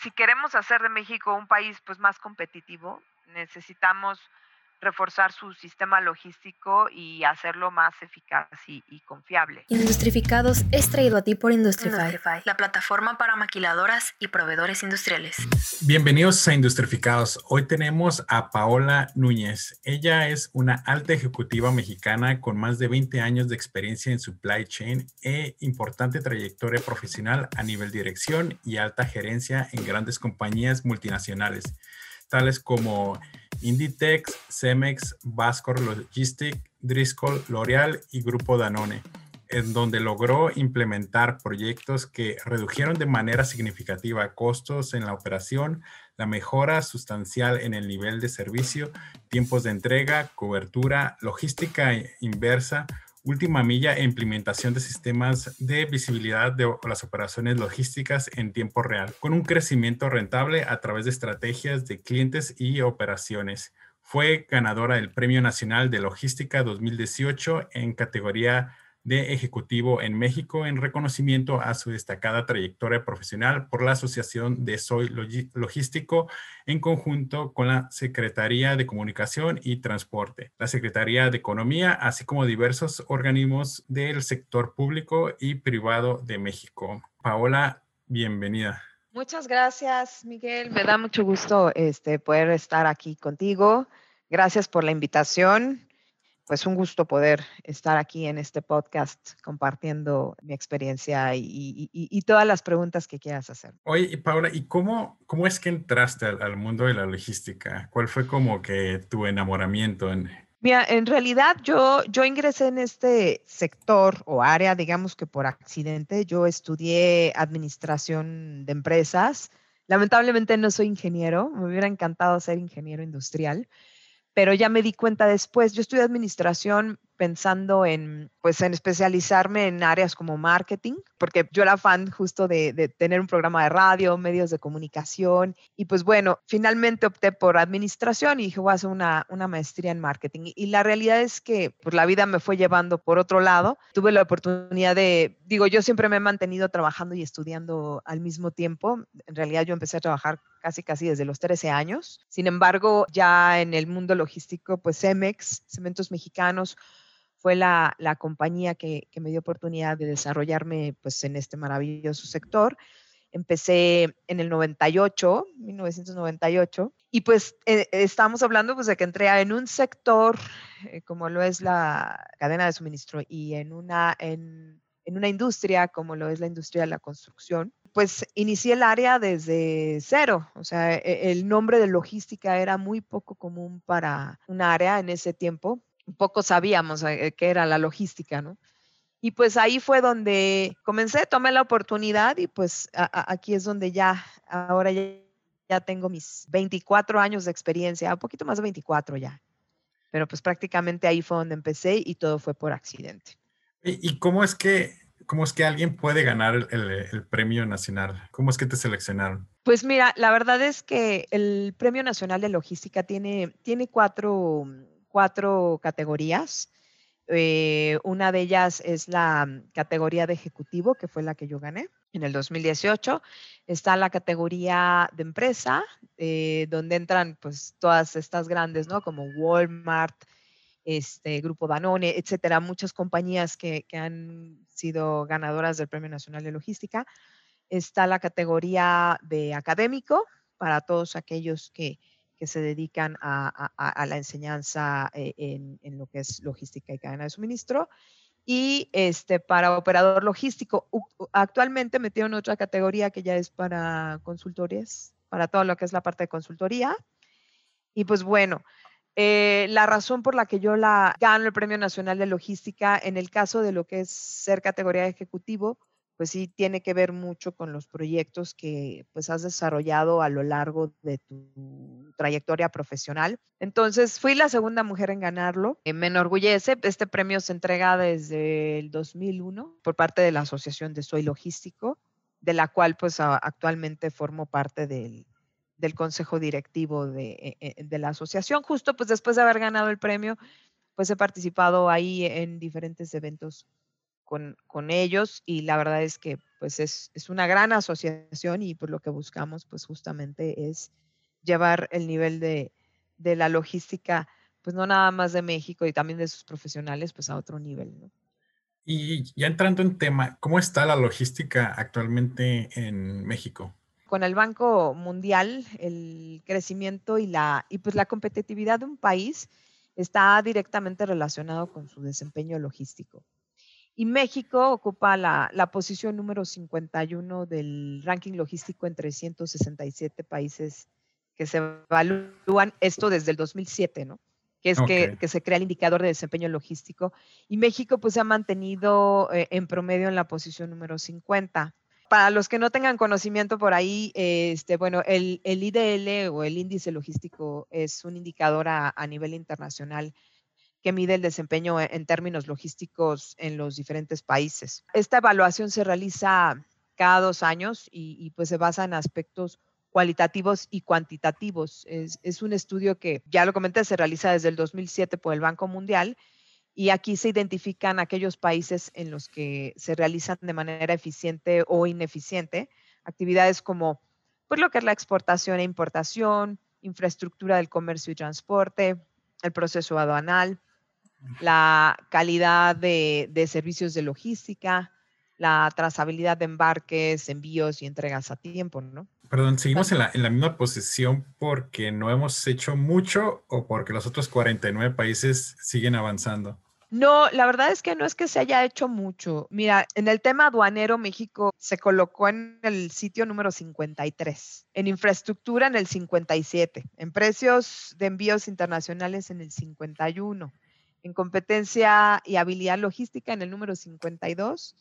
si queremos hacer de México un país pues más competitivo, necesitamos reforzar su sistema logístico y hacerlo más eficaz y, confiable. Industrificados es traído a ti por Industrify, la plataforma para maquiladoras y proveedores industriales. Bienvenidos a Industrificados. Hoy tenemos a Paola Núñez. Ella es una alta ejecutiva mexicana con más de 20 años de experiencia en supply chain e importante trayectoria profesional a nivel dirección y alta gerencia en grandes compañías multinacionales tales como Inditex, Cemex, Vascor Logistic, Driscoll, L'Oreal y Grupo Danone, en donde logró implementar proyectos que redujeron de manera significativa costos en la operación, la mejora sustancial en el nivel de servicio, tiempos de entrega, cobertura, logística inversa, última milla e implementación de sistemas de visibilidad de las operaciones logísticas en tiempo real, con un crecimiento rentable a través de estrategias de clientes y operaciones. Fue ganadora del Premio Nacional de Logística 2018 en categoría de Ejecutivo en México en reconocimiento a su destacada trayectoria profesional por la Asociación de Soy Logístico en conjunto con la Secretaría de Comunicación y Transporte, la Secretaría de Economía, así como diversos organismos del sector público y privado de México. Paola, bienvenida. Muchas gracias, Miguel. Me da mucho gusto este, poder estar aquí contigo. Gracias por la invitación pues un gusto poder estar aquí en este podcast compartiendo mi experiencia y, todas las preguntas que quieras hacer. Oye, Paula, ¿y cómo, cómo es que entraste al, mundo de la logística? ¿Cuál fue como que tu enamoramiento? En... Mira, en realidad yo, yo ingresé en este sector o área, digamos que por accidente. Yo estudié administración de empresas. Lamentablemente no soy ingeniero, me hubiera encantado ser ingeniero industrial pero ya me di cuenta después, yo estudié administración pensando en, pues, en especializarme en áreas como marketing, porque yo era fan justo de, tener un programa de radio, medios de comunicación, y pues bueno, finalmente opté por administración y dije, voy a hacer una, una maestría en marketing. Y, la realidad es que pues, la vida me fue llevando por otro lado. Tuve la oportunidad de, digo, yo siempre me he mantenido trabajando y estudiando al mismo tiempo. En realidad yo empecé a trabajar casi casi desde los 13 años. Sin embargo, ya en el mundo logístico, pues Cemex, Cementos Mexicanos, fue la, compañía que, me dio oportunidad de desarrollarme pues, en este maravilloso sector. Empecé en el 98, 1998, y pues eh, estamos hablando pues, de que entré en un sector eh, como lo es la cadena de suministro y en una, en, en una industria como lo es la industria de la construcción, pues inicié el área desde cero. O sea, e, el nombre de logística era muy poco común para un área en ese tiempo poco sabíamos eh, qué era la logística, ¿no? Y pues ahí fue donde comencé, tomé la oportunidad y pues aquí es donde ya, ahora ya, tengo mis 24 años de experiencia, un poquito más de 24 ya. Pero pues prácticamente ahí fue donde empecé y todo fue por accidente. ¿Y, cómo es que cómo es que alguien puede ganar el, el, premio nacional? ¿Cómo es que te seleccionaron? Pues mira, la verdad es que el Premio Nacional de Logística tiene, tiene cuatro cuatro categorías. Eh, una de ellas es la mm, categoría de ejecutivo, que fue la que yo gané en el 2018. Está la categoría de empresa, eh, donde entran pues todas estas grandes, ¿no? Como Walmart, este, Grupo Danone, etcétera, muchas compañías que, que han sido ganadoras del Premio Nacional de Logística. Está la categoría de académico, para todos aquellos que, que se dedican a, la enseñanza eh, en, lo que es logística y cadena de suministro. Y este, para operador logístico, actualmente metieron otra categoría que ya es para consultores, para todo lo que es la parte de consultoría. Y pues bueno, eh, la razón por la que yo la gano el Premio Nacional de Logística, en el caso de lo que es ser categoría de ejecutivo, pues sí tiene que ver mucho con los proyectos que pues has desarrollado a lo largo de tu trayectoria profesional. Entonces fui la segunda mujer en ganarlo. Eh, me enorgullece. Este premio se entrega desde el 2001 por parte de la Asociación de Soy Logístico, de la cual pues actualmente formo parte del, del consejo directivo de, eh, eh, de, la asociación. Justo pues después de haber ganado el premio, pues he participado ahí en diferentes eventos con, ellos y la verdad es que pues es, una gran asociación y por lo que buscamos pues justamente es llevar el nivel de, de, la logística pues no nada más de México y también de sus profesionales pues a otro nivel. ¿no? Y ya entrando en tema, ¿cómo está la logística actualmente en México? Con el Banco Mundial, el crecimiento y la, y pues la competitividad de un país está directamente relacionado con su desempeño logístico. Y México ocupa la, posición número 51 del ranking logístico en 367 países que se evalúan, esto desde el 2007, ¿no? Que es que, se crea el indicador de desempeño logístico. Y México pues se ha mantenido eh, en promedio en la posición número 50. Para los que no tengan conocimiento por ahí, este, bueno, el, IDL o el índice logístico es un indicador a, a nivel internacional que mide el desempeño en términos logísticos en los diferentes países. Esta evaluación se realiza cada dos años y, pues se basa en aspectos cualitativos y cuantitativos. Es, un estudio que, ya lo comenté, se realiza desde el 2007 por el Banco Mundial y aquí se identifican aquellos países en los que se realizan de manera eficiente o ineficiente actividades como pues, lo que es la exportación e importación, infraestructura del comercio y transporte, el proceso aduanal, la calidad de, servicios de logística, la trazabilidad de embarques, envíos y entregas a tiempo, ¿no? Perdón, ¿seguimos en la, en la, misma posición porque no hemos hecho mucho o porque los otros 49 países siguen avanzando? No, la verdad es que no es que se haya hecho mucho. Mira, en el tema aduanero, México se colocó en el sitio número 53, en infraestructura en el 57, en precios de envíos internacionales en el 51 en competencia y habilidad logística en el número 52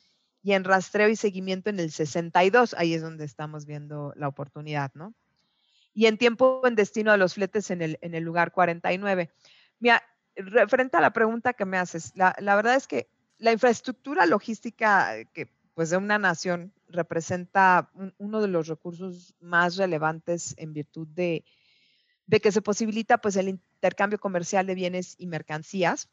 y en rastreo y seguimiento en el 62. Ahí es donde estamos viendo la oportunidad, ¿no? Y en tiempo en destino de los fletes en el, en el lugar 49. Mira, referente a la pregunta que me haces, la, verdad es que la infraestructura logística que pues de una nación representa uno de los recursos más relevantes en virtud de, de que se posibilita pues el intercambio comercial de bienes y mercancías,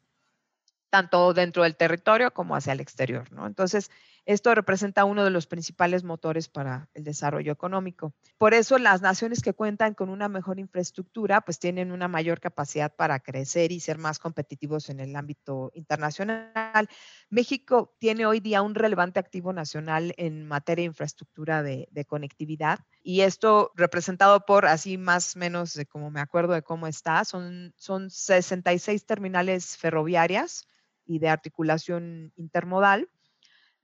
tanto dentro del territorio como hacia el exterior, ¿no? Entonces, esto representa uno de los principales motores para el desarrollo económico. Por eso las naciones que cuentan con una mejor infraestructura, pues tienen una mayor capacidad para crecer y ser más competitivos en el ámbito internacional. México tiene hoy día un relevante activo nacional en materia de infraestructura de, conectividad y esto representado por así más o menos de como me acuerdo de cómo está, son, son 66 terminales ferroviarias y de articulación intermodal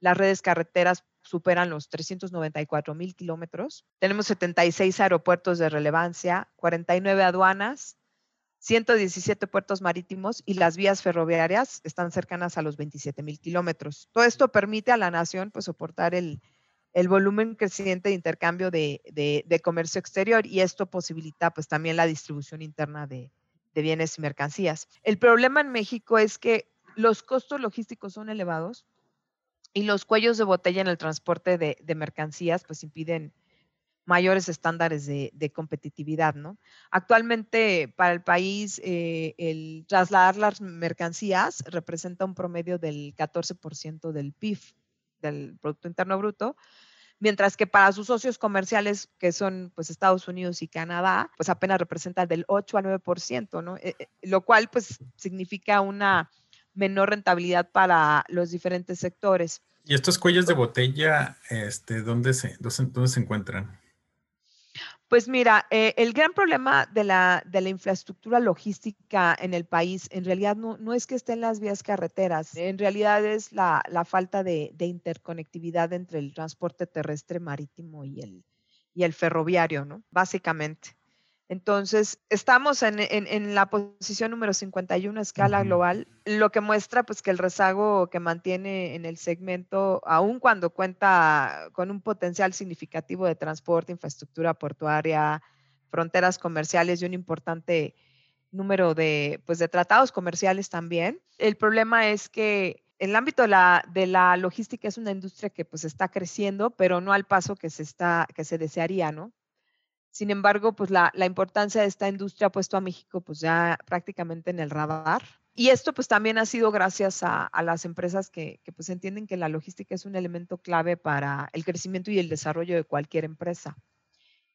las redes carreteras superan los 394 mil kilómetros. Tenemos 76 aeropuertos de relevancia, 49 aduanas, 117 puertos marítimos y las vías ferroviarias están cercanas a los 27 mil kilómetros. Todo esto permite a la nación pues, soportar el, volumen creciente de intercambio de, comercio exterior y esto posibilita pues, también la distribución interna de, de bienes y mercancías. El problema en México es que los costos logísticos son elevados y los cuellos de botella en el transporte de, mercancías pues impiden mayores estándares de, competitividad, ¿no? Actualmente para el país eh, el trasladar las mercancías representa un promedio del 14% del PIB, del Producto Interno Bruto, mientras que para sus socios comerciales, que son pues Estados Unidos y Canadá, pues apenas representa del 8 al 9%, ¿no? Eh, eh, lo cual pues significa una menor rentabilidad para los diferentes sectores. ¿Y estos cuellos de botella, este, dónde, se, dónde, se encuentran? Pues mira, eh, el gran problema de la, de la, infraestructura logística en el país en realidad no, no es que estén las vías carreteras, en realidad es la, la falta de, de, interconectividad entre el transporte terrestre, marítimo y el, y el ferroviario, ¿no? Básicamente. Entonces, estamos en, la posición número 51 a escala global, lo que muestra pues que el rezago que mantiene en el segmento, aun cuando cuenta con un potencial significativo de transporte, infraestructura portuaria, fronteras comerciales y un importante número de, pues, de tratados comerciales también. El problema es que el ámbito de la, de la logística es una industria que pues está creciendo, pero no al paso que se, está, que se desearía, ¿no? Sin embargo, pues la, importancia de esta industria ha puesto a México pues ya prácticamente en el radar Y esto pues también ha sido gracias a, las empresas que, que, pues entienden que la logística es un elemento clave para el crecimiento y el desarrollo de cualquier empresa.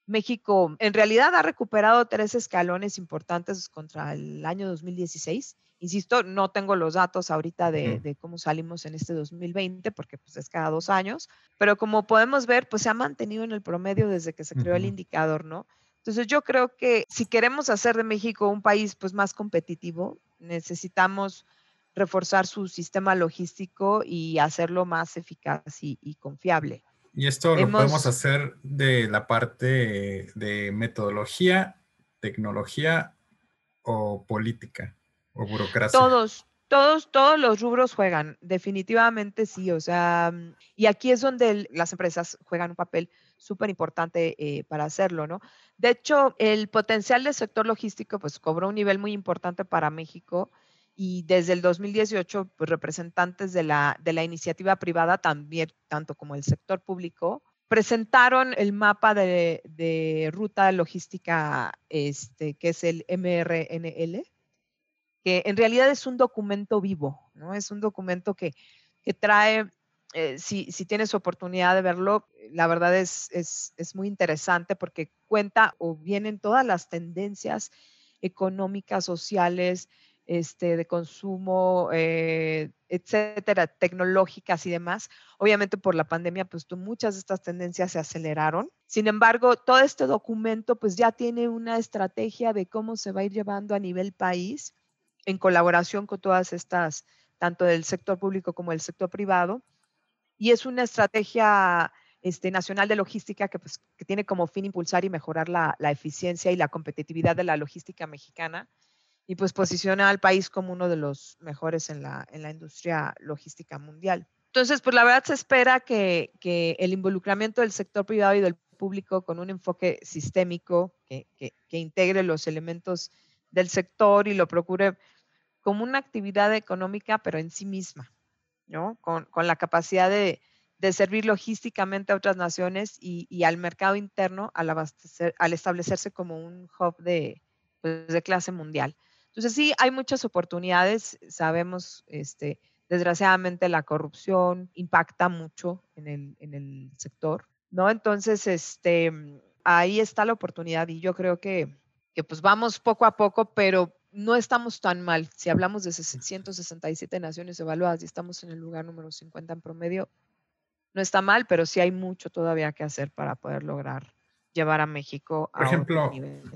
México en realidad ha recuperado tres escalones importantes contra el año 2016. Insisto, no tengo los datos ahorita de, cómo salimos en este 2020 porque pues es cada dos años, pero como podemos ver, pues se ha mantenido en el promedio desde que se creó el indicador, ¿no? Entonces yo creo que si queremos hacer de México un país pues más competitivo, necesitamos reforzar su sistema logístico y hacerlo más eficaz y confiable. Y esto lo podemos hacer de la parte de metodología, tecnología o política o. Todos, todos, todos los rubros juegan, definitivamente sí. O sea, y aquí es donde las empresas juegan un papel súper importante eh, para hacerlo, ¿no? De hecho, el potencial del sector logístico pues cobró un nivel muy importante para México y desde el 2018, pues, representantes de la, de la iniciativa privada, también, tanto como el sector público, presentaron el mapa de, de ruta logística, este, que es el MRNL, que en realidad es un documento vivo, ¿no? Es un documento que, que trae, eh, si, si, tienes oportunidad de verlo, la verdad es, es, es muy interesante porque cuenta o vienen todas las tendencias económicas, sociales, este, de consumo, eh, etcétera, tecnológicas y demás. Obviamente por la pandemia, pues muchas de estas tendencias se aceleraron. Sin embargo, todo este documento pues ya tiene una estrategia de cómo se va a ir llevando a nivel país en colaboración con todas estas, tanto del sector público como del sector privado. Y es una estrategia este, nacional de logística que, pues, que tiene como fin impulsar y mejorar la, la eficiencia y la competitividad de la logística mexicana y pues posiciona al país como uno de los mejores en la, en la industria logística mundial. Entonces, pues la verdad se espera que, que el involucramiento del sector privado y del público con un enfoque sistémico que, que, que, integre los elementos del sector y lo procure como una actividad económica, pero en sí misma, ¿no? Con, con la capacidad de, de, servir logísticamente a otras naciones y, y al mercado interno al, abastecer, al establecerse como un hub de, pues, de clase mundial. Entonces sí, hay muchas oportunidades. Sabemos, este, desgraciadamente, la corrupción impacta mucho en el, en el sector, ¿no? Entonces, este, ahí está la oportunidad y yo creo que, que pues vamos poco a poco, pero no estamos tan mal. Si hablamos de 167 naciones evaluadas y estamos en el lugar número 50 en promedio, no está mal, pero sí hay mucho todavía que hacer para poder lograr llevar a México a Por ejemplo,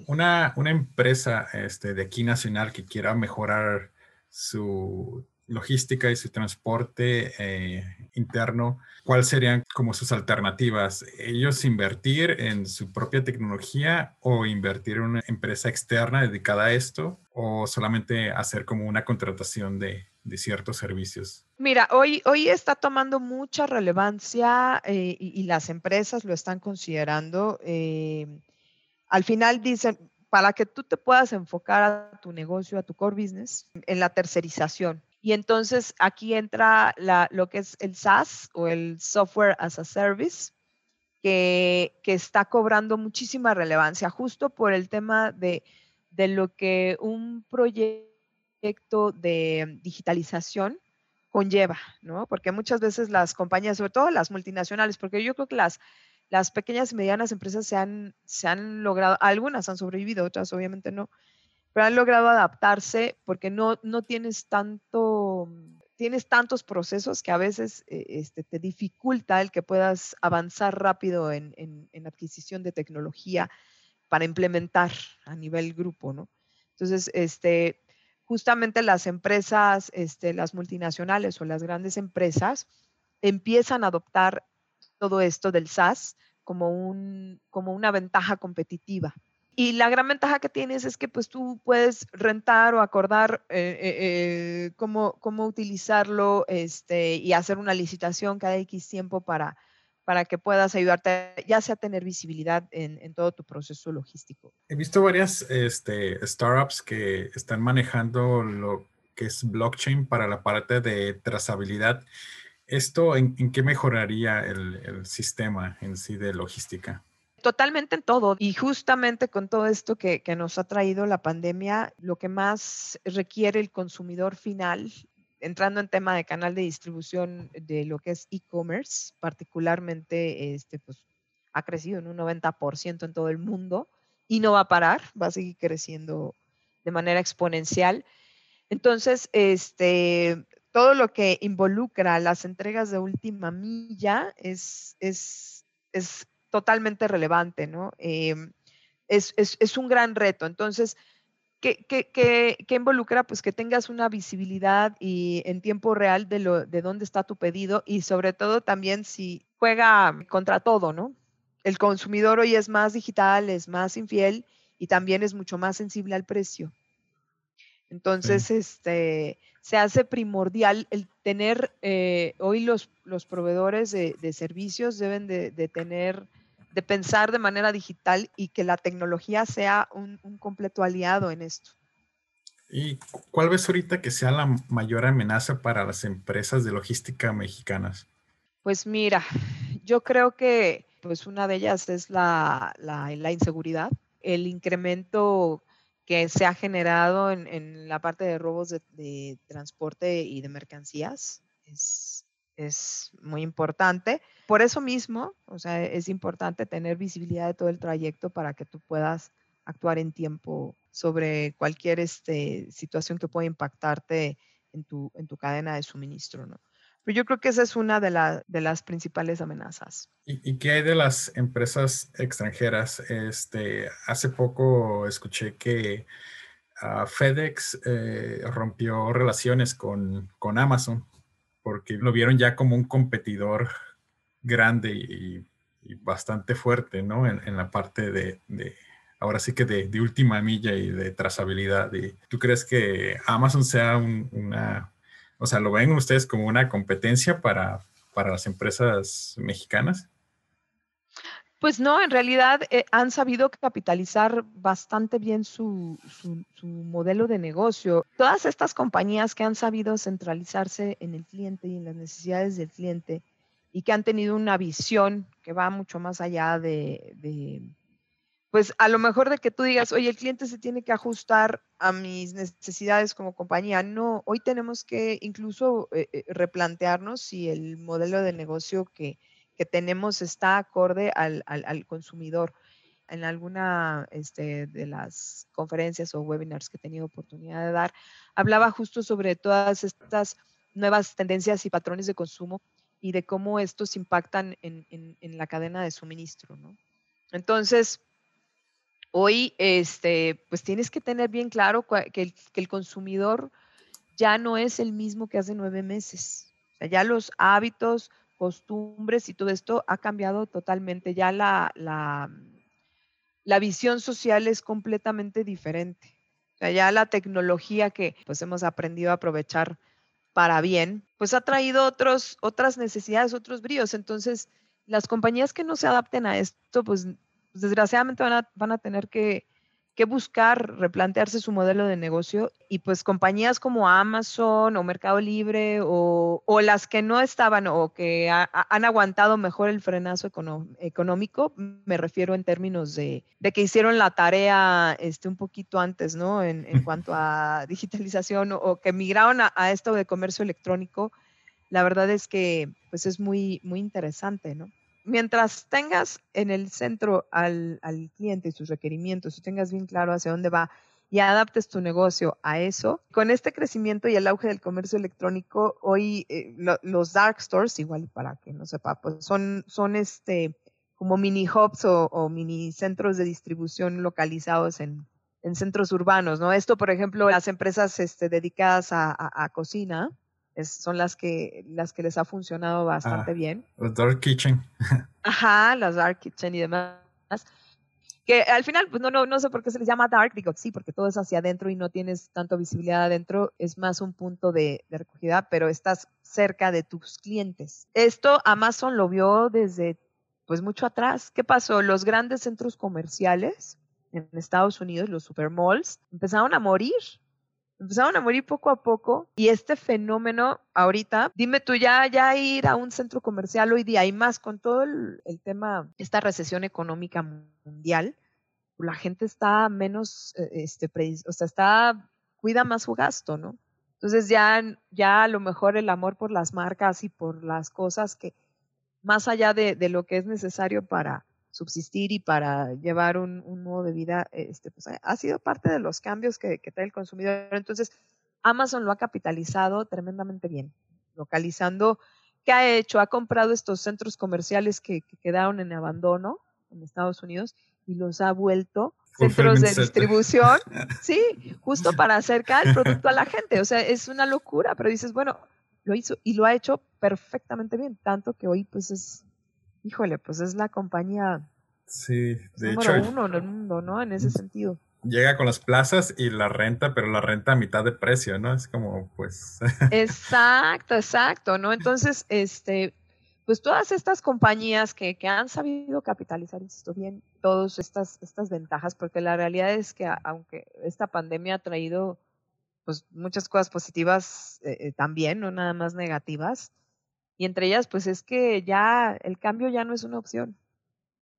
Una, una empresa este, de aquí nacional que quiera mejorar su logística y su transporte eh, interno, ¿cuáles serían como sus alternativas? ¿Ellos invertir en su propia tecnología o invertir en una empresa externa dedicada a esto o solamente hacer como una contratación de, de ciertos servicios? Mira, hoy, hoy está tomando mucha relevancia eh, y, las empresas lo están considerando. Eh, al final dicen, para que tú te puedas enfocar a tu negocio, a tu core business, en la tercerización. Y entonces aquí entra lo que es el SaaS o el Software as a Service, que, que está cobrando muchísima relevancia justo por el tema de, de lo que un proyecto de digitalización conlleva, ¿no? Porque muchas veces las compañías, sobre todo las multinacionales, porque yo creo que las, las pequeñas y medianas empresas se han, se han logrado, algunas han sobrevivido, otras obviamente no, pero han logrado adaptarse porque no, no tienes tanto, tienes tantos procesos que a veces eh, este, te dificulta el que puedas avanzar rápido en, en, en adquisición de tecnología para implementar a nivel grupo, ¿no? Entonces, este, justamente las empresas, este, las multinacionales o las grandes empresas empiezan a adoptar todo esto del SaaS como, un, como una ventaja competitiva. Y la gran ventaja que tienes es que pues tú puedes rentar o acordar eh, eh, eh, cómo, cómo, utilizarlo este, y hacer una licitación cada X tiempo para, para que puedas ayudarte ya sea tener visibilidad en, todo tu proceso logístico. He visto varias este, startups que están manejando lo que es blockchain para la parte de trazabilidad. ¿Esto en, qué mejoraría el, sistema en sí de logística? Totalmente en todo. Y justamente con todo esto que, nos ha traído la pandemia, lo que más requiere el consumidor final, entrando en tema de canal de distribución de lo que es e-commerce, particularmente, este, pues, ha crecido en un 90% en todo el mundo y no va a parar, va a seguir creciendo de manera exponencial. Entonces, este, todo lo que involucra las entregas de última milla es, es, es totalmente relevante, ¿no? Em, es, es, es, un gran reto. Entonces, ¿qué, qué, qué, qué involucra? Pues que tengas una visibilidad y en tiempo real de, lo, de dónde está tu pedido y sobre todo también si juega contra todo, ¿no? El consumidor hoy es más digital, es más infiel y también es mucho más sensible al precio. Entonces, este, se hace primordial el tener, eh, hoy los, los proveedores de, de servicios deben de, de, tener, de pensar de manera digital y que la tecnología sea un, un, completo aliado en esto. ¿Y cuál ves ahorita que sea la mayor amenaza para las empresas de logística mexicanas? Pues mira, yo creo que pues una de ellas es la, la, la inseguridad, el incremento que se ha generado en, en la parte de robos de, de, transporte y de mercancías. Es, es muy importante. Por eso mismo, o sea, es importante tener visibilidad de todo el trayecto para que tú puedas actuar en tiempo sobre cualquier este, situación que pueda impactarte en tu, en tu cadena de suministro, ¿no? Pero yo creo que esa es una de, la, de las principales amenazas. ¿Y, ¿Y, qué hay de las empresas extranjeras? Este, hace poco escuché que uh, FedEx eh, rompió relaciones con, con, Amazon porque lo vieron ya como un competidor grande y, bastante fuerte, ¿no? En, la parte de, ahora sí que de, última milla y de trazabilidad. ¿Y ¿Tú crees que Amazon sea un, una o sea, ¿lo ven ustedes como una competencia para, para las empresas mexicanas? Pues no, en realidad eh, han sabido capitalizar bastante bien su, modelo de negocio. Todas estas compañías que han sabido centralizarse en el cliente y en las necesidades del cliente y que han tenido una visión que va mucho más allá de, de pues a lo mejor de que tú digas, oye, el cliente se tiene que ajustar a mis necesidades como compañía. No, hoy tenemos que incluso eh, eh, replantearnos si el modelo de negocio que, que tenemos está acorde al, al, al, consumidor. En alguna este, de las conferencias o webinars que he tenido oportunidad de dar, hablaba justo sobre todas estas nuevas tendencias y patrones de consumo y de cómo estos impactan en, en, en la cadena de suministro, ¿no? Entonces, Hoy, este, pues tienes que tener bien claro que el, que el, consumidor ya no es el mismo que hace nueve meses. O sea, ya los hábitos, costumbres y todo esto ha cambiado totalmente. Ya la, la, visión social es completamente diferente. Ya la tecnología que pues hemos aprendido a aprovechar para bien, pues ha traído otros, otras necesidades, otros bríos. Entonces, las compañías que no se adapten a esto, pues, desgraciadamente van a, van a tener que, que, buscar replantearse su modelo de negocio y pues compañías como Amazon o Mercado Libre o, o las que no estaban o que ha, han aguantado mejor el frenazo econo, económico, me refiero en términos de, de, que hicieron la tarea este, un poquito antes, ¿no? En, en cuanto a digitalización o, o que migraron a, a esto de comercio electrónico, la verdad es que pues es muy, muy interesante, ¿no? Mientras tengas en el centro al, al, cliente y sus requerimientos y tengas bien claro hacia dónde va y adaptes tu negocio a eso, con este crecimiento y el auge del comercio electrónico, hoy eh, lo, los dark stores, igual para que no sepa, pues son, son este, como mini hubs o, mini centros de distribución localizados en, en, centros urbanos, ¿no? Esto, por ejemplo, las empresas este, dedicadas a, a cocina, es, son las que, las que les ha funcionado bastante ah, bien. Los Dark Kitchen. Ajá, las Dark Kitchen y demás. Que al final, pues no, no, no sé por qué se les llama Dark, digo, sí, porque todo es hacia adentro y no tienes tanto visibilidad adentro, es más un punto de, de recogida, pero estás cerca de tus clientes. Esto Amazon lo vio desde, pues mucho atrás. ¿Qué pasó? Los grandes centros comerciales en Estados Unidos, los supermalls, empezaron a morir empezaron a morir poco a poco y este fenómeno ahorita, dime tú ya, ya ir a un centro comercial hoy día y más con todo el, tema, esta recesión económica mundial, la gente está menos, eh, este, o sea, está, cuida más su gasto, ¿no? Entonces ya, ya a lo mejor el amor por las marcas y por las cosas que, más allá de, de lo que es necesario para, subsistir y para llevar un, modo de vida, este, pues ha sido parte de los cambios que, trae el consumidor. Entonces, Amazon lo ha capitalizado tremendamente bien, localizando qué ha hecho, ha comprado estos centros comerciales que, quedaron en abandono en Estados Unidos y los ha vuelto centros de distribución, sí, justo para acercar el producto a la gente. O sea, es una locura, pero dices, bueno, lo hizo y lo ha hecho perfectamente bien, tanto que hoy pues es híjole, pues es la compañía sí, de número uno en el mundo, ¿no? En ese sentido. Llega con las plazas y la renta, pero la renta a mitad de precio, ¿no? Es como, pues. exacto, exacto, ¿no? Entonces, este, pues todas estas compañías que, que han sabido capitalizar, esto bien, todas estas, estas ventajas, porque la realidad es que aunque esta pandemia ha traído pues muchas cosas positivas eh, eh, también, no nada más negativas, y entre ellas, pues es que ya el cambio ya no es una opción.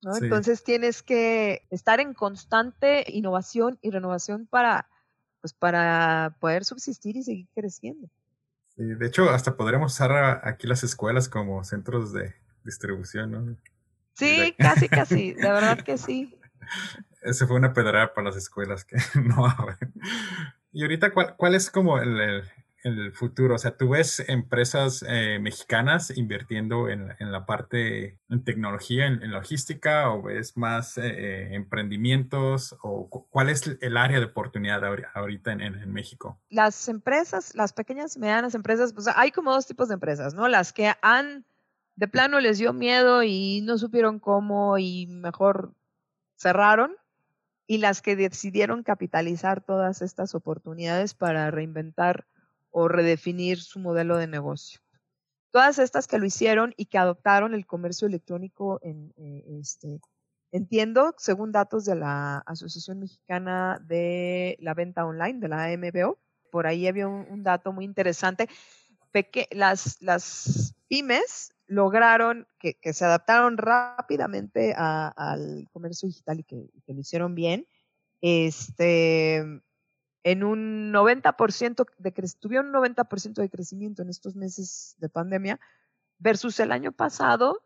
¿no? Entonces tienes que estar en constante innovación y renovación para, pues para poder subsistir y seguir creciendo. Sí, de hecho, hasta podríamos usar aquí las escuelas como centros de distribución, ¿no? Sí, casi, casi, de verdad que sí. Ese fue una pedrada para las escuelas que no Y ahorita, ¿cuál, cuál es como el, el futuro? O sea, ¿tú ves empresas eh, mexicanas invirtiendo en, la parte en tecnología, en, logística, o ves más eh, eh, emprendimientos? ¿O cuál es el área de oportunidad ahorita en, México? Las empresas, las pequeñas y medianas empresas, pues hay como dos tipos de empresas, ¿no? Las que han, de plano les dio miedo y no supieron cómo y mejor cerraron y las que decidieron capitalizar todas estas oportunidades para reinventar o redefinir su modelo de negocio. Todas estas que lo hicieron y que adoptaron el comercio electrónico en, eh, este, entiendo, según datos de la Asociación Mexicana de la Venta Online, de la AMBO, por ahí había un, dato muy interesante, las, las pymes lograron que, se adaptaron rápidamente al comercio digital y que, y que, lo hicieron bien. Este, en un 90% de tuvieron un 90% de crecimiento en estos meses de pandemia versus el año pasado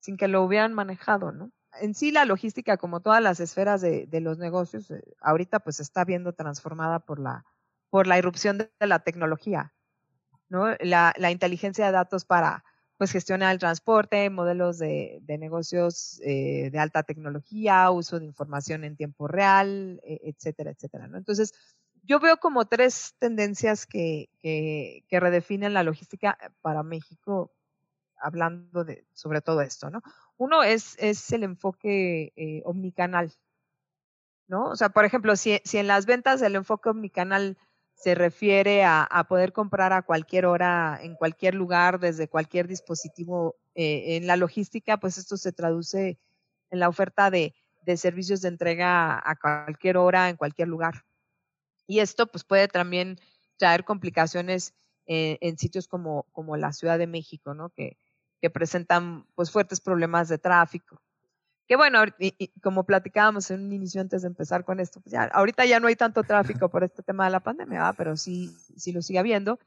sin que lo hubieran manejado, ¿no? En sí la logística, como todas las esferas de, los negocios, eh, ahorita pues está viendo transformada por la, por la irrupción de, la tecnología, ¿no? La, la, inteligencia de datos para pues gestionar el transporte, modelos de, de negocios eh, de alta tecnología, uso de información en tiempo real, e, etcétera, etcétera, ¿no? Entonces, yo veo como tres tendencias que, redefinen la logística para México, hablando de, sobre todo esto, ¿no? Uno es, el enfoque eh, omnicanal, ¿no? O sea, por ejemplo, si, si, en las ventas el enfoque omnicanal se refiere a, poder comprar a cualquier hora, en cualquier lugar, desde cualquier dispositivo, eh, en la logística, pues esto se traduce en la oferta de servicios de entrega a cualquier hora, en cualquier lugar. Y esto pues puede también traer complicaciones en sitios como, como la Ciudad de México, ¿no? Que, que presentan pues fuertes problemas de tráfico. Que bueno, como platicábamos en un inicio antes de empezar con esto, pues ya, ahorita ya no hay tanto tráfico por este tema de la pandemia, pero sí, sí lo sigue habiendo.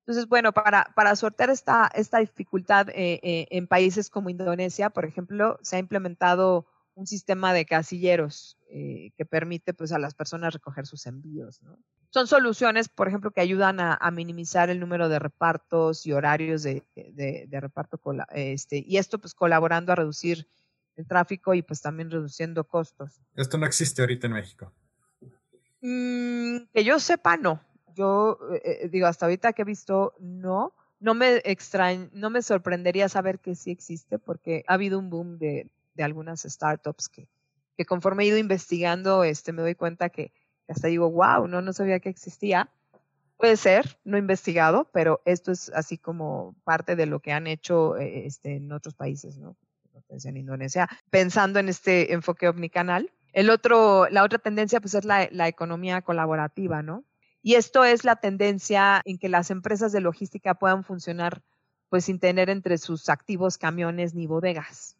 Entonces, bueno, para, para sortear esta, esta dificultad eh, eh, en países como Indonesia, por ejemplo, se ha implementado un sistema de casilleros eh, que permite pues, a las personas recoger sus envíos. ¿no? Son soluciones, por ejemplo, que ayudan a, minimizar el número de repartos y horarios de, de, reparto. Este, y esto pues colaborando a reducir el tráfico y pues también reduciendo costos. Esto no existe ahorita en México. Mm, que yo sepa, no. Yo eh, eh, digo, hasta ahorita que he visto, no. No me extrañ no me sorprendería saber que sí existe porque ha habido un boom de, de algunas startups que, que conforme he ido investigando, este, me doy cuenta que hasta digo, wow, no, no sabía que existía. Puede ser, no he investigado, pero esto es así como parte de lo que han hecho eh, este, en otros países, ¿no? En Indonesia, pensando en este enfoque omnicanal. El otro, la otra tendencia, pues, es la, la economía colaborativa, ¿no? Y esto es la tendencia en que las empresas de logística puedan funcionar pues sin tener entre sus activos camiones ni bodegas.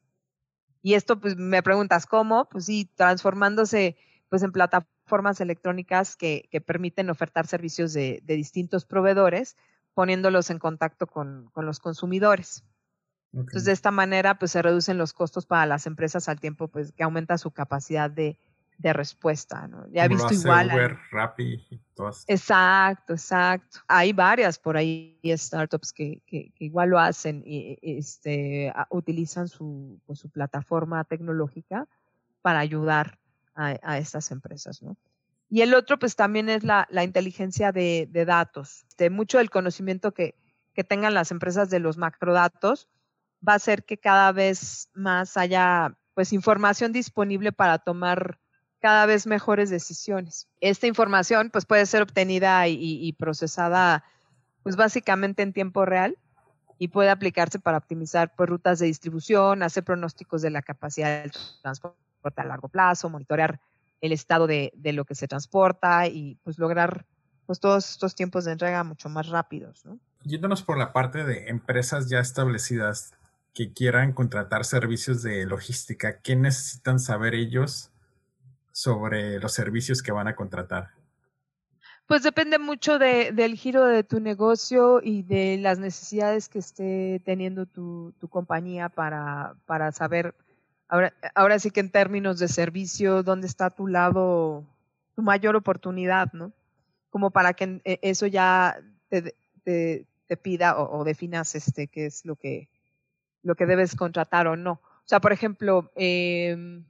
Y esto, pues me preguntas, ¿cómo? Pues sí, transformándose pues en plataformas electrónicas que, que permiten ofertar servicios de, de, distintos proveedores, poniéndolos en contacto con, con los consumidores. Entonces, de esta manera, pues se reducen los costos para las empresas al tiempo pues, que aumenta su capacidad de, de respuesta, ¿no? Ya he visto igual. Uber, Rappi todas. Exacto, exacto. Hay varias por ahí startups que, que, igual lo hacen y este, utilizan su, pues, su plataforma tecnológica para ayudar a, a, estas empresas, ¿no? Y el otro, pues también es la, la inteligencia de, de datos. Este, mucho del conocimiento que, que tengan las empresas de los macrodatos va a hacer que cada vez más haya pues información disponible para tomar cada vez mejores decisiones. Esta información pues puede ser obtenida y, procesada pues básicamente en tiempo real y puede aplicarse para optimizar pues, rutas de distribución, hacer pronósticos de la capacidad del transporte a largo plazo, monitorear el estado de, lo que se transporta y pues lograr pues todos estos tiempos de entrega mucho más rápidos. ¿no? Yéndonos por la parte de empresas ya establecidas que quieran contratar servicios de logística, ¿qué necesitan saber ellos sobre los servicios que van a contratar? Pues depende mucho de, del giro de tu negocio y de las necesidades que esté teniendo tu, tu compañía para, para saber, ahora, ahora sí que en términos de servicio, dónde está tu lado, tu mayor oportunidad, ¿no? Como para que e, eso ya te, te, pida o, o, definas este, qué es lo que, lo que debes contratar o no. O sea, por ejemplo, eh,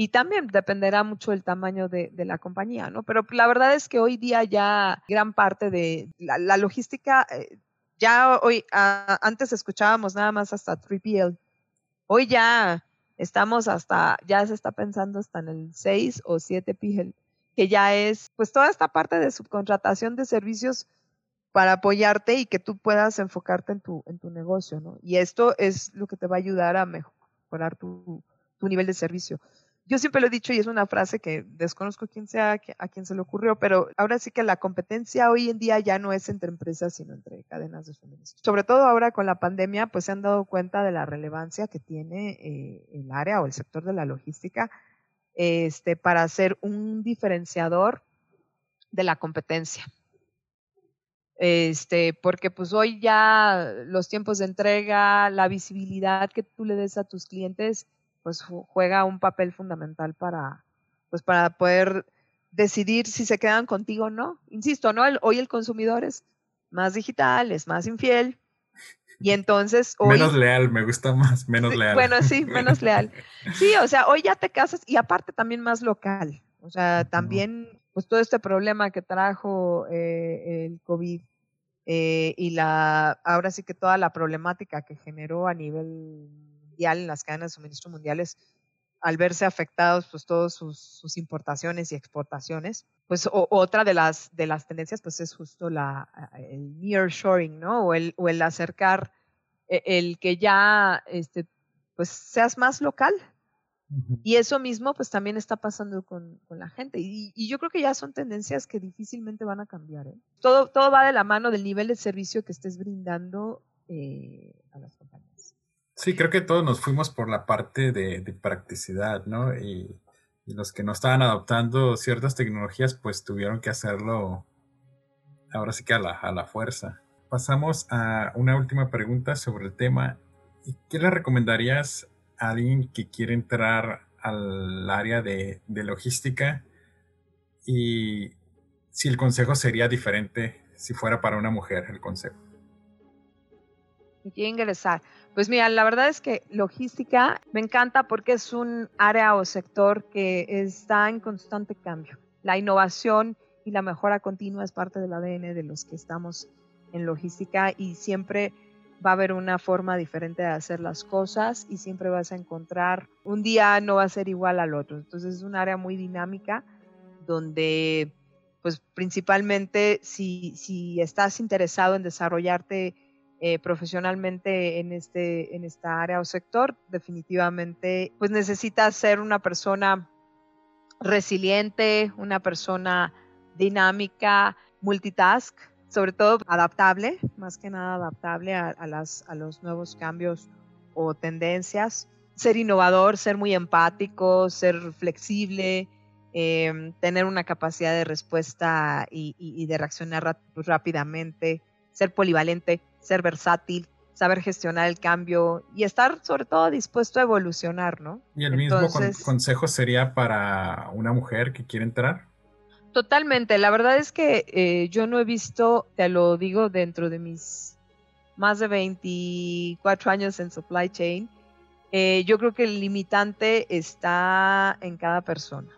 y también dependerá mucho del tamaño de, la compañía, ¿no? Pero la verdad es que hoy día ya gran parte de la, logística, eh, ya hoy, antes escuchábamos nada más hasta 3PL. Hoy ya estamos hasta, ya se está pensando hasta en el 6 o 7 PL, que ya es pues toda esta parte de subcontratación de servicios para apoyarte y que tú puedas enfocarte en tu, en tu negocio, ¿no? Y esto es lo que te va a ayudar a mejorar tu, tu nivel de servicio yo siempre lo he dicho y es una frase que desconozco quién sea, a quién se le ocurrió, pero ahora sí que la competencia hoy en día ya no es entre empresas, sino entre cadenas de suministro. Sobre todo ahora con la pandemia, pues se han dado cuenta de la relevancia que tiene eh, el área o el sector de la logística este, para ser un diferenciador de la competencia. Este, porque pues hoy ya los tiempos de entrega, la visibilidad que tú le des a tus clientes, pues juega un papel fundamental para, pues para poder decidir si se quedan contigo o no. Insisto, ¿no? hoy el consumidor es más digital, es más infiel. Y entonces hoy... Menos leal, me gusta más, menos leal. Bueno, sí, menos leal. Sí, o sea, hoy ya te casas y aparte también más local. O sea, también, pues todo este problema que trajo eh, el COVID eh, y la, ahora sí que toda la problemática que generó a nivel en las cadenas de suministro mundiales, al verse afectados pues todas sus, sus, importaciones y exportaciones, pues otra de las, de las tendencias pues es justo la, el nearshoring, ¿no? O el, o el acercar, e, el que ya este, pues seas más local. Y eso mismo pues también está pasando con, con la gente. Y, y, yo creo que ya son tendencias que difícilmente van a cambiar. ¿eh? Todo, todo va de la mano del nivel de servicio que estés brindando eh, a las compañías. Sí, creo que todos nos fuimos por la parte de, practicidad, ¿no? Y, los que no estaban adoptando ciertas tecnologías, pues tuvieron que hacerlo ahora sí que a la, a la fuerza. Pasamos a una última pregunta sobre el tema. ¿Qué le recomendarías a alguien que quiere entrar al área de, de logística? Y si el consejo sería diferente si fuera para una mujer el consejo. Quiere ingresar. Pues mira, la verdad es que logística me encanta porque es un área o sector que está en constante cambio. La innovación y la mejora continua es parte del ADN de los que estamos en logística y siempre va a haber una forma diferente de hacer las cosas y siempre vas a encontrar, un día no va a ser igual al otro. Entonces es un área muy dinámica donde pues principalmente si, si estás interesado en desarrollarte eh, profesionalmente en, este, en esta área o sector, definitivamente pues necesitas ser una persona resiliente, una persona dinámica, multitask, sobre todo adaptable, más que nada adaptable a, las, a los nuevos cambios o tendencias. Ser innovador, ser muy empático, ser flexible, em, tener una capacidad de respuesta y, de reaccionar rápidamente, ser polivalente, ser versátil, saber gestionar el cambio y estar sobre todo dispuesto a evolucionar, ¿no? Y el mismo consejo sería para una mujer que quiere entrar. Totalmente. La verdad es que eh, yo no he visto, te lo digo, dentro de mis más de 24 años en supply chain, eh, yo creo que el limitante está en cada persona.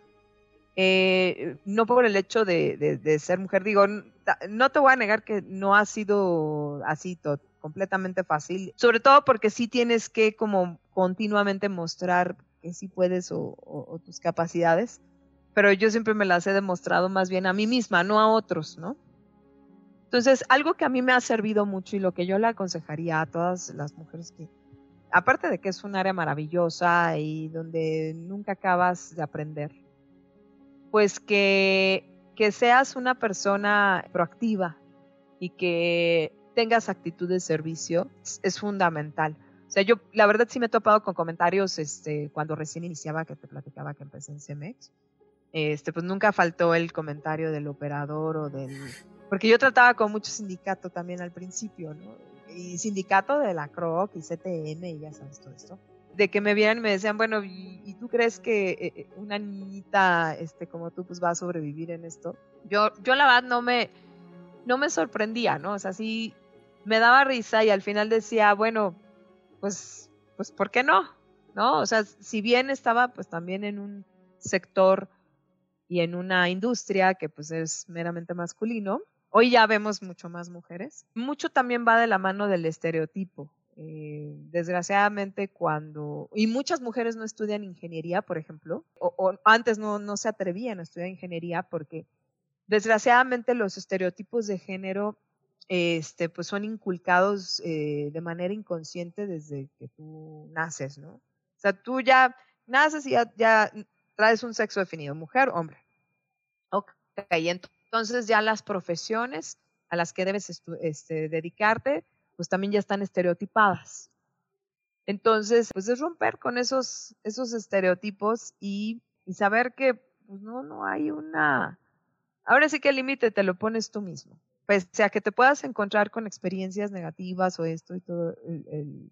Eh, no por el hecho de, ser mujer, digo, no te voy a negar que no ha sido así completamente fácil, sobre todo porque sí tienes que como continuamente mostrar que sí puedes o tus capacidades pero yo siempre me las he demostrado más bien a mí misma, no a otros, ¿no? Entonces, algo que a mí me ha servido mucho y lo que yo le aconsejaría a todas las mujeres que, aparte de que es un área maravillosa y donde nunca acabas de aprender, pues que, que seas una persona proactiva y que tengas actitud de servicio es, fundamental. O sea, yo la verdad sí me he topado con comentarios este, cuando recién iniciaba, que te platicaba que empecé en CEMEX, este, pues nunca faltó el comentario del operador o del... Porque yo trataba con mucho sindicato también al principio, ¿no? Y sindicato de la CROC y CTM y ya sabes todo esto. De que me vieran y me decían, bueno, ¿y, tú crees que eh, eh, una niñita este, como tú pues va a sobrevivir en esto? Yo, yo la verdad no me, no me sorprendía, ¿no? O sea, sí me daba risa y al final decía, bueno, pues, pues, ¿por qué no? ¿No? O sea, si bien estaba pues también en un sector y en una industria que pues es meramente masculino. Hoy ya vemos mucho más mujeres. Mucho también va de la mano del estereotipo. Eh, desgraciadamente cuando, y muchas mujeres no estudian ingeniería, por ejemplo, o, antes no, no se atrevían a estudiar ingeniería porque desgraciadamente los estereotipos de género este, pues son inculcados eh, de manera inconsciente desde que tú naces, ¿no? O sea, tú ya naces y ya, ya traes un sexo definido, mujer, hombre. Ok, entonces ya las profesiones a las que debes este, dedicarte, pues también ya están estereotipadas. Entonces, pues es romper con esos, esos estereotipos y, saber que pues no, no hay una... Ahora sí que el límite te lo pones tú mismo. Pese a que te puedas encontrar con experiencias negativas o esto y todo el,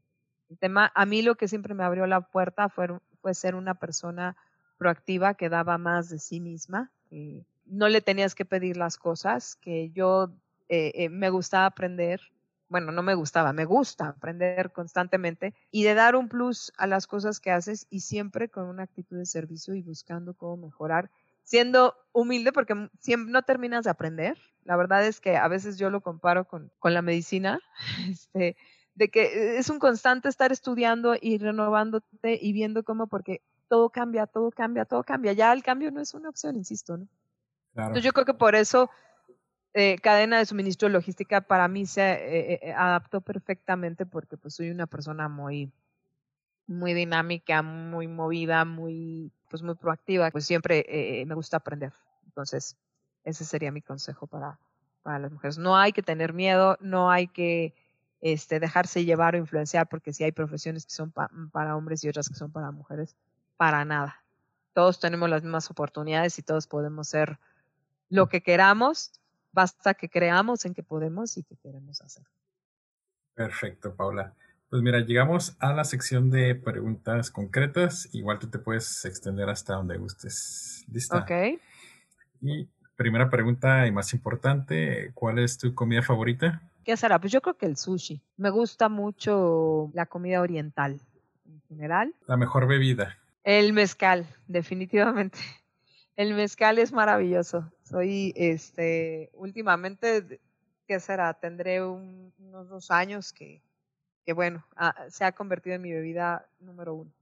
tema, a mí lo que siempre me abrió la puerta fue, fue ser una persona proactiva que daba más de sí misma, que no le tenías que pedir las cosas, que yo eh, eh, me gustaba aprender, bueno, no me gustaba, me gusta aprender constantemente y de dar un plus a las cosas que haces y siempre con una actitud de servicio y buscando cómo mejorar, siendo humilde porque siempre no terminas de aprender. La verdad es que a veces yo lo comparo con, con la medicina, este, de que es un constante estar estudiando y renovándote y viendo cómo, porque todo cambia, todo cambia, todo cambia. Ya el cambio no es una opción, insisto, ¿no? Entonces yo creo que por eso eh, cadena de suministro logística para mí se eh, eh, adaptó perfectamente porque pues soy una persona muy muy dinámica, muy movida, muy pues muy proactiva, pues siempre me gusta aprender. Entonces, ese sería mi consejo para, para las mujeres. No hay que tener miedo, no hay que este, dejarse llevar o influenciar porque si hay profesiones que son para hombres y otras que son para mujeres para nada. Todos tenemos las mismas oportunidades y todos podemos ser lo que queramos, basta que creamos en que podemos y que queremos hacer. Perfecto, Paula. Pues mira, llegamos a la sección de preguntas concretas. Igual tú te puedes extender hasta donde gustes. ¿Lista? Ok. Y primera pregunta y más importante, ¿cuál es tu comida favorita? ¿Qué será? Pues yo creo que el sushi. Me gusta mucho la comida oriental en general. La mejor bebida. El mezcal, definitivamente. El mezcal es maravilloso. Soy, este, últimamente, ¿qué será? Tendré unos dos años que, que bueno, se ha convertido en mi bebida número uno.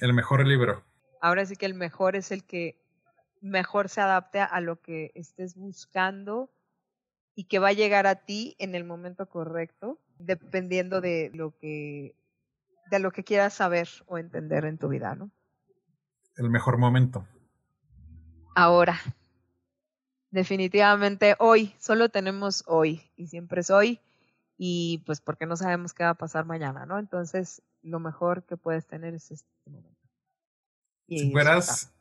El mejor libro. Ahora sí que el mejor es el que mejor se adapte a lo que estés buscando y que va a llegar a ti en el momento correcto, dependiendo de lo que de lo que quieras saber o entender en tu vida, ¿no? el mejor momento? Ahora. Definitivamente hoy, solo tenemos hoy y siempre es hoy y pues porque no sabemos qué va a pasar mañana, ¿no? Entonces, lo mejor que puedes tener es este momento. si fueras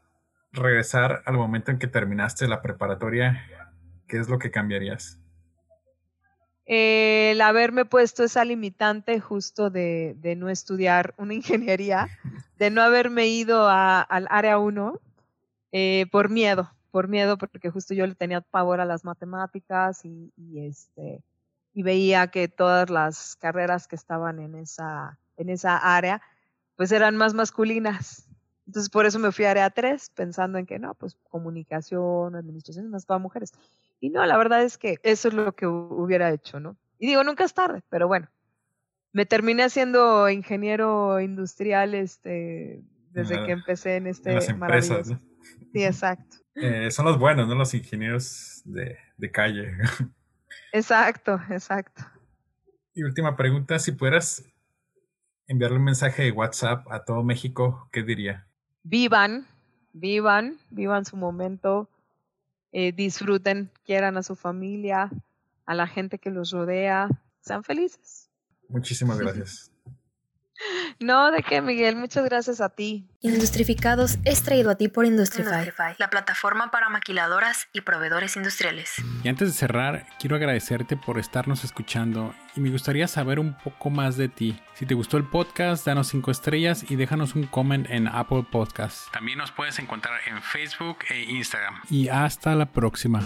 regresar al momento en que terminaste la preparatoria, ¿qué es lo que cambiarías? el haberme puesto esa limitante justo de, de no estudiar una ingeniería, de no haberme ido al área 1 eh, por miedo, por miedo, porque justo yo le tenía pavor a las matemáticas y, este, y veía que todas las carreras que estaban en esa, en esa área, pues eran más masculinas. Entonces por eso me fui a área 3, pensando en que no, pues comunicación, administración, más para mujeres. Y no, la verdad es que eso es lo que hubiera hecho, ¿no? Y digo, nunca es tarde, pero bueno, me terminé siendo ingeniero industrial este, desde que empecé en este en las empresas, ¿no? Sí, exacto. Eh, son los buenos, ¿no? Los ingenieros de, de calle. Exacto, exacto. Y última pregunta, si pudieras enviarle un mensaje de WhatsApp a todo México, ¿qué diría? Vivan, vivan, vivan su momento, eh, disfruten, quieran a su familia, a la gente que los rodea, sean felices. Muchísimas gracias. No, de qué, Miguel. Muchas gracias a ti. Industrificados es traído a ti por Industrify, la plataforma para maquiladoras y proveedores industriales. Y antes de cerrar, quiero agradecerte por estarnos escuchando y me gustaría saber un poco más de ti. Si te gustó el podcast, danos 5 estrellas y déjanos un comment en Apple Podcasts. También nos puedes encontrar en Facebook e Instagram. Y hasta la próxima.